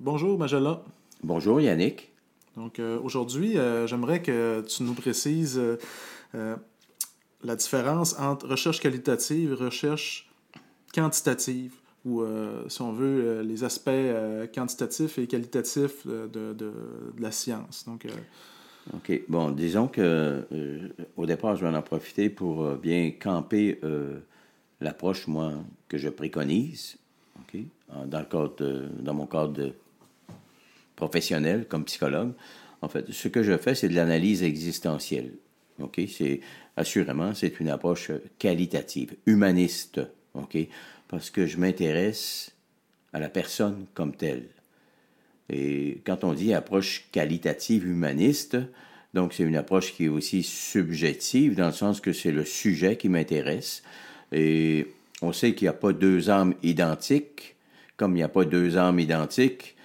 Bonjour, Magella. Bonjour, Yannick. Donc, euh, aujourd'hui, euh, j'aimerais que tu nous précises euh, la différence entre recherche qualitative et recherche quantitative, ou, si on veut, les aspects quantitatifs et qualitatifs de, de la science. Donc, OK. Bon, disons que au départ, je vais en profiter pour bien camper l'approche, moi, que je préconise, OK, dans, le cadre dans mon cadre professionnel comme psychologue. En fait, ce que je fais, c'est de l'analyse existentielle. OK? C'est, assurément, c'est une approche qualitative, humaniste. OK? Parce que je m'intéresse à la personne comme telle. Et quand on dit approche qualitative humaniste, donc c'est une approche qui est aussi subjective dans le sens que c'est le sujet qui m'intéresse. Et on sait qu'il n'y a pas deux âmes identiques. Comme il n'y a pas deux âmes identiques,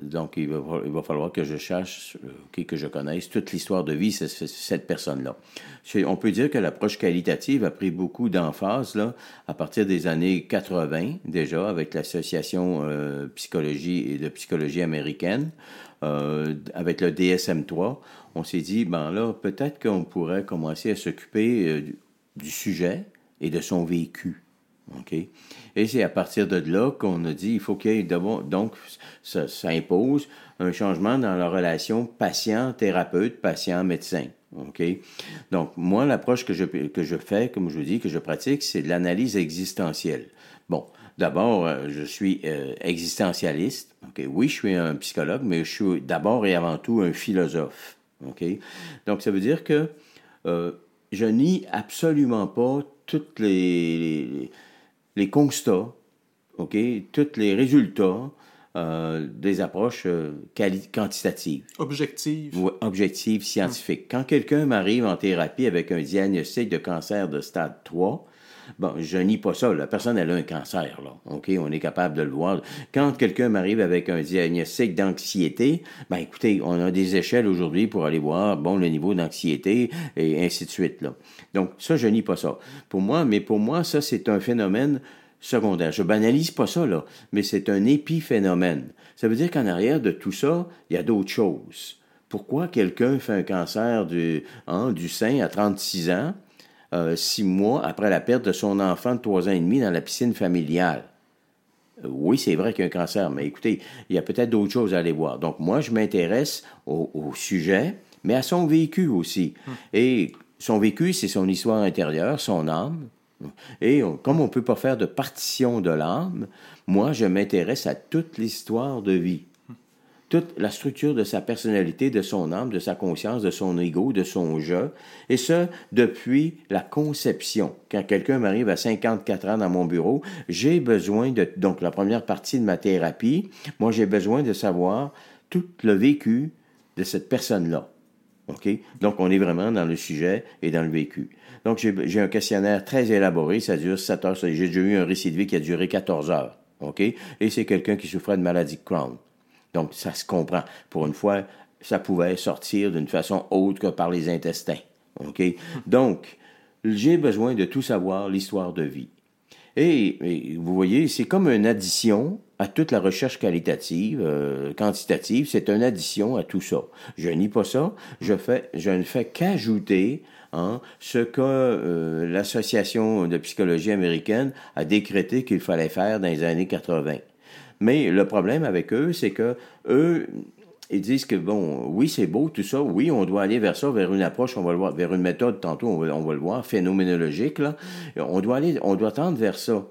donc il va, falloir que je cherche, euh, que je connaisse toute l'histoire de vie de cette personne-là. On peut dire que l'approche qualitative a pris beaucoup d'emphase là, à partir des années 80 déjà avec l'association euh, psychologie et de psychologie américaine. Euh, avec le DSM-3, on s'est dit, ben là, peut-être qu'on pourrait commencer à s'occuper du sujet et de son vécu. OK? Et c'est à partir de là qu'on a dit il faut qu'il y ait donc ça, impose un changement dans la relation patient-thérapeute, patient-médecin. OK? Donc, moi, l'approche que je, que je fais, comme je vous dis, que je pratique, c'est de l'analyse existentielle. Bon, d'abord, euh, je suis euh, existentialiste. OK? Oui, je suis un psychologue, mais je suis d'abord et avant tout un philosophe. OK? Donc, ça veut dire que euh, je nie absolument pas toutes les constats, OK, tous les résultats euh, des approches euh, quantitatives. Objectives. Ou objectives scientifiques. Quand quelqu'un m'arrive en thérapie avec un diagnostic de cancer de stade 3, Bon, je nie pas ça. La personne, elle a un cancer, là. OK? On est capable de le voir. Quand quelqu'un m'arrive avec un diagnostic d'anxiété, ben, écoutez, on a des échelles aujourd'hui pour aller voir, bon, le niveau d'anxiété et ainsi de suite, là. Donc, ça, je nie pas ça. Pour moi, mais pour moi, ça, c'est un phénomène secondaire. Je banalise pas ça, là, mais c'est un épiphénomène. Ça veut dire qu'en arrière de tout ça, il y a d'autres choses. Pourquoi quelqu'un fait un cancer du, hein, du sein à 36 ans, euh, six mois après la perte de son enfant de trois ans et demi dans la piscine familiale? Euh, oui, c'est vrai qu'il y a un cancer, mais écoutez, il y a peut-être d'autres choses à aller voir. Donc, moi, je m'intéresse au, au, sujet, mais à son vécu aussi. Hum. Et son vécu, c'est son histoire intérieure, son âme, et comme on ne peut pas faire de partition de l'âme, moi, je m'intéresse à toute l'histoire de vie. Toute la structure de sa personnalité, de son âme, de sa conscience, de son ego, de son jeu. Et ce, depuis la conception. Quand quelqu'un m'arrive à 54 ans dans mon bureau, j'ai besoin de, donc la première partie de ma thérapie, moi, j'ai besoin de savoir tout le vécu de cette personne-là. OK? Donc, on est vraiment dans le sujet et dans le vécu. Donc, j'ai un questionnaire très élaboré, ça dure 7 heures. J'ai déjà eu un récit de vie qui a duré 14 heures. OK? Et c'est quelqu'un qui souffrait de maladie de Crohn. Donc, ça se comprend. Pour une fois, ça pouvait sortir d'une façon autre que par les intestins. OK? Donc, j'ai besoin de tout savoir, l'histoire de vie. Et, vous voyez, c'est comme une addition à toute la recherche qualitative, euh, quantitative, c'est une addition à tout ça. Je nie pas ça, je, ne fais qu'ajouter hein, ce que euh, l'Association de psychologie américaine a décrété qu'il fallait faire dans les années 80. Mais le problème avec eux, c'est que eux, ils disent que, bon, oui, c'est beau, tout ça, oui, on doit aller vers ça, vers une approche, on va le voir, vers une méthode, tantôt, on va, le voir, phénoménologique, là. On doit aller, on doit tendre vers ça.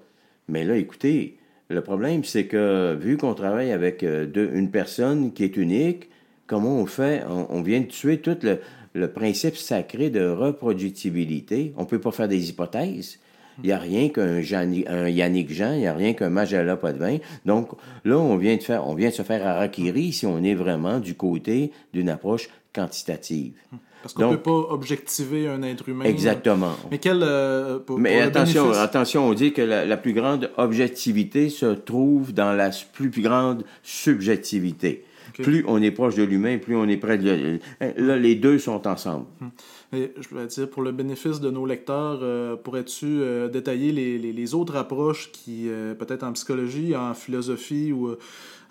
Mais là, écoutez, le problème, c'est que, vu qu'on travaille avec euh, une personne qui est unique, comment on fait? On, vient de tuer tout le, le principe sacré de reproductibilité. On ne peut pas faire des hypothèses. Il n'y a rien qu'un Yannick Jean, il n'y a rien qu'un Magella pas de vin. Donc là, on vient de faire, on vient de se faire harakiri si on est vraiment du côté d'une approche quantitative. Parce qu'on ne peut pas objectiver un être humain. Exactement. Mais quel. Euh, Mais attention, attention, on dit que la, plus grande objectivité se trouve dans la plus grande subjectivité. Plus on est proche de l'humain, plus on est près de. Là, les deux sont ensemble. Hum. Et je vais dire, pour le bénéfice de nos lecteurs, euh, pourrais-tu euh, détailler les, les, autres approches qui, euh, peut-être en psychologie, en philosophie ou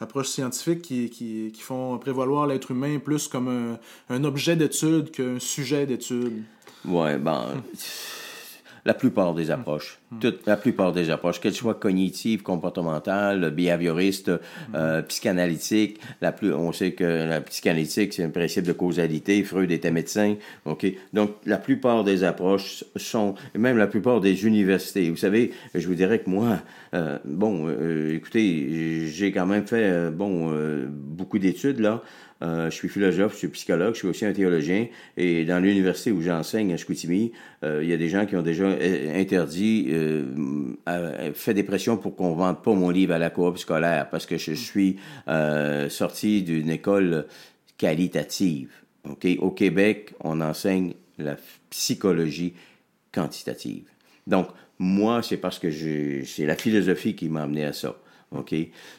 approches scientifiques qui, qui, qui font prévaloir l'être humain plus comme un, un objet d'étude qu'un sujet d'étude? Ouais, ben, la plupart des approches, toute, la plupart des approches, qu'elles soient cognitives, comportementales, behavioristes, euh, psychanalytiques, la plus, on sait que la psychanalytique, c'est un principe de causalité, Freud était médecin, ok? Donc, la plupart des approches sont, même la plupart des universités, vous savez, je vous dirais que moi, euh, bon, euh, écoutez, j'ai quand même fait, bon, beaucoup d'études, là, euh, je suis philosophe, je suis psychologue, je suis aussi un théologien. Et dans l'université où j'enseigne à Chicoutimi, euh, il y a des gens qui ont déjà euh, interdit, fait des pressions pour qu'on vende pas mon livre à la coop scolaire parce que je suis sorti d'une école qualitative. Ok, Au Québec, on enseigne la psychologie quantitative. Donc, moi, c'est parce que c'est la philosophie qui m'a amené à ça. OK?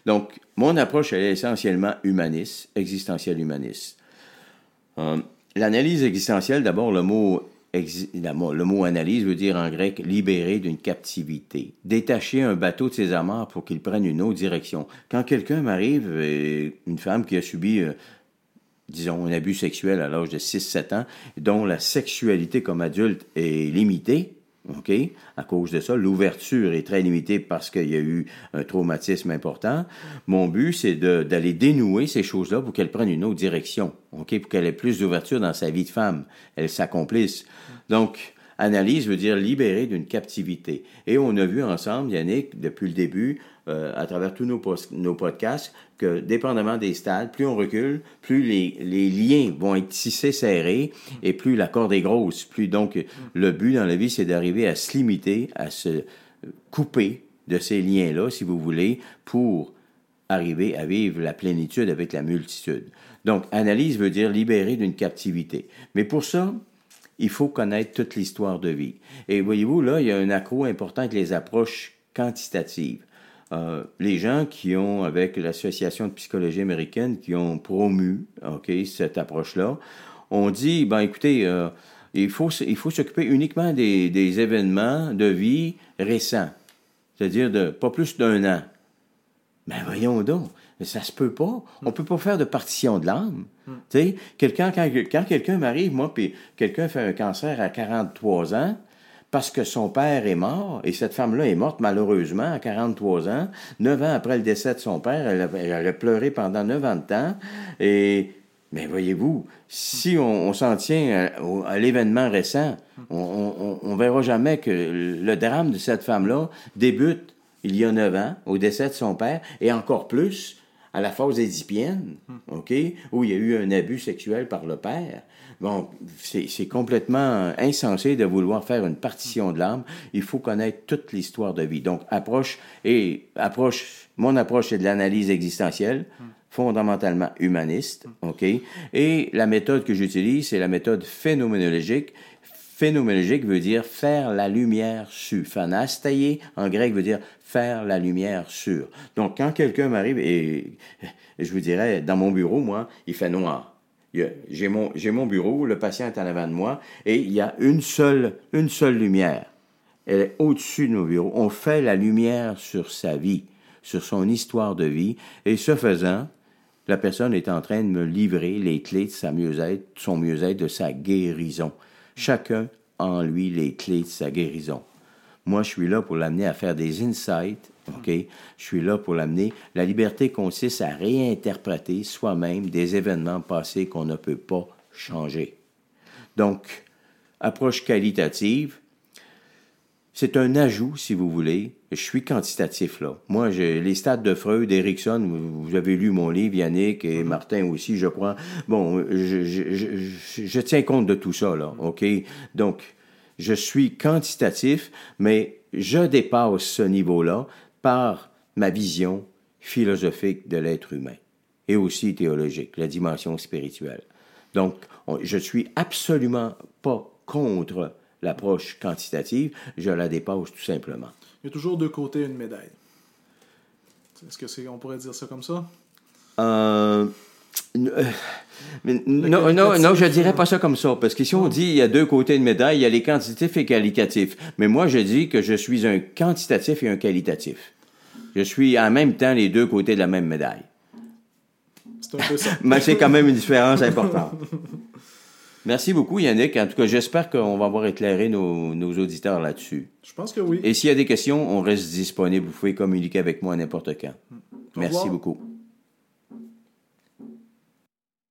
Donc, mon approche, elle est essentiellement humaniste, existentielle humaniste. Euh, L'analyse existentielle, d'abord, le mot, le mot analyse veut dire en grec libérer d'une captivité, détacher un bateau de ses amarres pour qu'il prenne une autre direction. Quand quelqu'un m'arrive, euh, une femme qui a subi euh, disons, un abus sexuel à l'âge de 6-7 ans, dont la sexualité comme adulte est limitée, OK? À cause de ça, l'ouverture est très limitée parce qu'il y a eu un traumatisme important. Mon but, c'est d'aller dénouer ces choses-là pour qu'elle prenne une autre direction, OK? Pour qu'elle ait plus d'ouverture dans sa vie de femme, elle s'accomplisse. Donc, analyse veut dire libérer d'une captivité. Et on a vu ensemble, Yannick, depuis le début, euh, à travers tous nos, nos podcasts, que dépendamment des stades, plus on recule, plus les, les liens vont être tissés, serrés, et plus la corde est grosse. Plus donc, le but dans la vie, c'est d'arriver à se limiter, à se couper de ces liens-là, si vous voulez, pour arriver à vivre la plénitude avec la multitude. Donc, analyse veut dire libérer d'une captivité. Mais pour ça, il faut connaître toute l'histoire de vie. Et voyez-vous, là, il y a un accro important avec les approches quantitatives. Euh, les gens qui ont, avec l'Association de psychologie américaine, qui ont promu ok, cette approche-là, ont dit, ben écoutez, euh, il faut, s- il faut s'occuper uniquement des, des événements de vie récents, c'est-à-dire de pas plus d'un an. Ben voyons donc, ça se peut pas. On peut pas faire de partition de l'âme. Tu sais, quelqu'un quand, quand quelqu'un m'arrive moi puis quelqu'un fait un cancer à 43 ans parce que son père est mort et cette femme-là est morte malheureusement à 43 ans, neuf ans après le décès de son père, elle a, pleuré pendant neuf ans de temps. Et mais voyez-vous, si on, s'en tient à l'événement récent, on, on, on verra jamais que le drame de cette femme-là débute il y a neuf ans, au décès de son père, et encore plus à la phase édipienne, OK, où il y a eu un abus sexuel par le père. Bon, c'est complètement insensé de vouloir faire une partition de l'âme. Il faut connaître toute l'histoire de vie. Donc, approche, et approche, mon approche, c'est de l'analyse existentielle, fondamentalement humaniste, OK, et la méthode que j'utilise, c'est la méthode phénoménologique, Phénoménologique veut dire faire la lumière sur. Phanastaïe, en grec, veut dire faire la lumière sur. Donc, quand quelqu'un m'arrive, et je vous dirais, dans mon bureau, moi, il fait noir. J'ai mon, mon bureau, le patient est en avant de moi, et il y a une seule, une seule lumière. Elle est au-dessus de nos bureaux. On fait la lumière sur sa vie, sur son histoire de vie, et ce faisant, la personne est en train de me livrer les clés de sa mieux-être, son mieux-être, de sa guérison. Chacun en lui les clés de sa guérison. Moi, je suis là pour l'amener à faire des insights, OK? Je suis là pour l'amener. La liberté consiste à réinterpréter soi-même des événements passés qu'on ne peut pas changer. Donc, approche qualitative, c'est un ajout, si vous voulez. Je suis quantitatif, là. Moi, j'ai les stades de Freud, d'Erickson, vous, avez lu mon livre, Yannick et Martin aussi, je crois. Bon, je, je, tiens compte de tout ça, là, OK? Donc, je suis quantitatif, mais je dépasse ce niveau-là par ma vision philosophique de l'être humain et aussi théologique, la dimension spirituelle. Donc, on- je suis absolument pas contre l'approche quantitative, je la dépasse tout simplement. Il y a toujours deux côtés une médaille. Est-ce que c'est, on pourrait dire ça comme ça? Euh, euh, non, non, non, je dirais pas ça comme ça, parce que si on dit il y a deux côtés de médaille, il y a les quantitatifs et qualitatifs. Mais moi, je dis que je suis un quantitatif et un qualitatif. Je suis en même temps les deux côtés de la même médaille. C'est un peu ça. Mais c'est quand même une différence importante. Merci beaucoup, Yannick. En tout cas, j'espère qu'on va avoir éclairé nos, nos auditeurs là-dessus. Je pense que oui. Et s'il y a des questions, on reste disponible. Vous pouvez communiquer avec moi n'importe quand. Merci revoir. beaucoup.